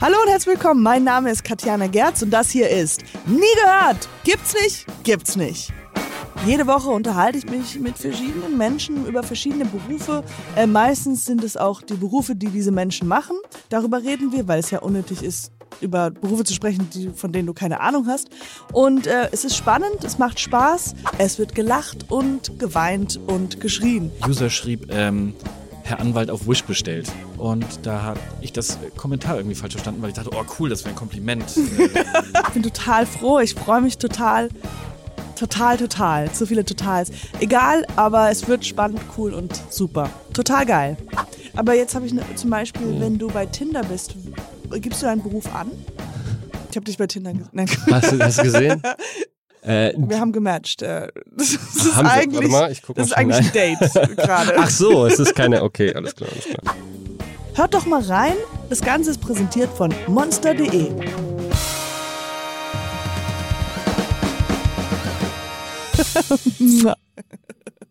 Hallo und herzlich willkommen. Mein Name ist Katjana Gerz und das hier ist Nie gehört. Gibt's nicht? Gibt's nicht. Jede Woche unterhalte ich mich mit verschiedenen Menschen über verschiedene Berufe. Äh, meistens sind es auch die Berufe, die diese Menschen machen. Darüber reden wir, weil es ja unnötig ist, über Berufe zu sprechen, die, von denen du keine Ahnung hast. Und äh, es ist spannend, es macht Spaß, es wird gelacht und geweint und geschrien. User schrieb, ähm, Herr Anwalt auf Wish bestellt. Und da habe ich das Kommentar irgendwie falsch verstanden, weil ich dachte, oh cool, das wäre ein Kompliment. ich bin total froh, ich freue mich total. Total, total. Zu viele Totals. Egal, aber es wird spannend, cool und super. Total geil. Aber jetzt habe ich ne, zum Beispiel, mhm. wenn du bei Tinder bist, gibst du deinen Beruf an? Ich habe dich bei Tinder gesehen. Hast du das gesehen? Äh, Wir haben gematcht. Äh, das ist haben eigentlich, Sie, mal, ich guck das ist eigentlich ein Date gerade. Ach so, es ist keine. Okay, alles klar, alles klar. Hört doch mal rein. Das Ganze ist präsentiert von monster.de.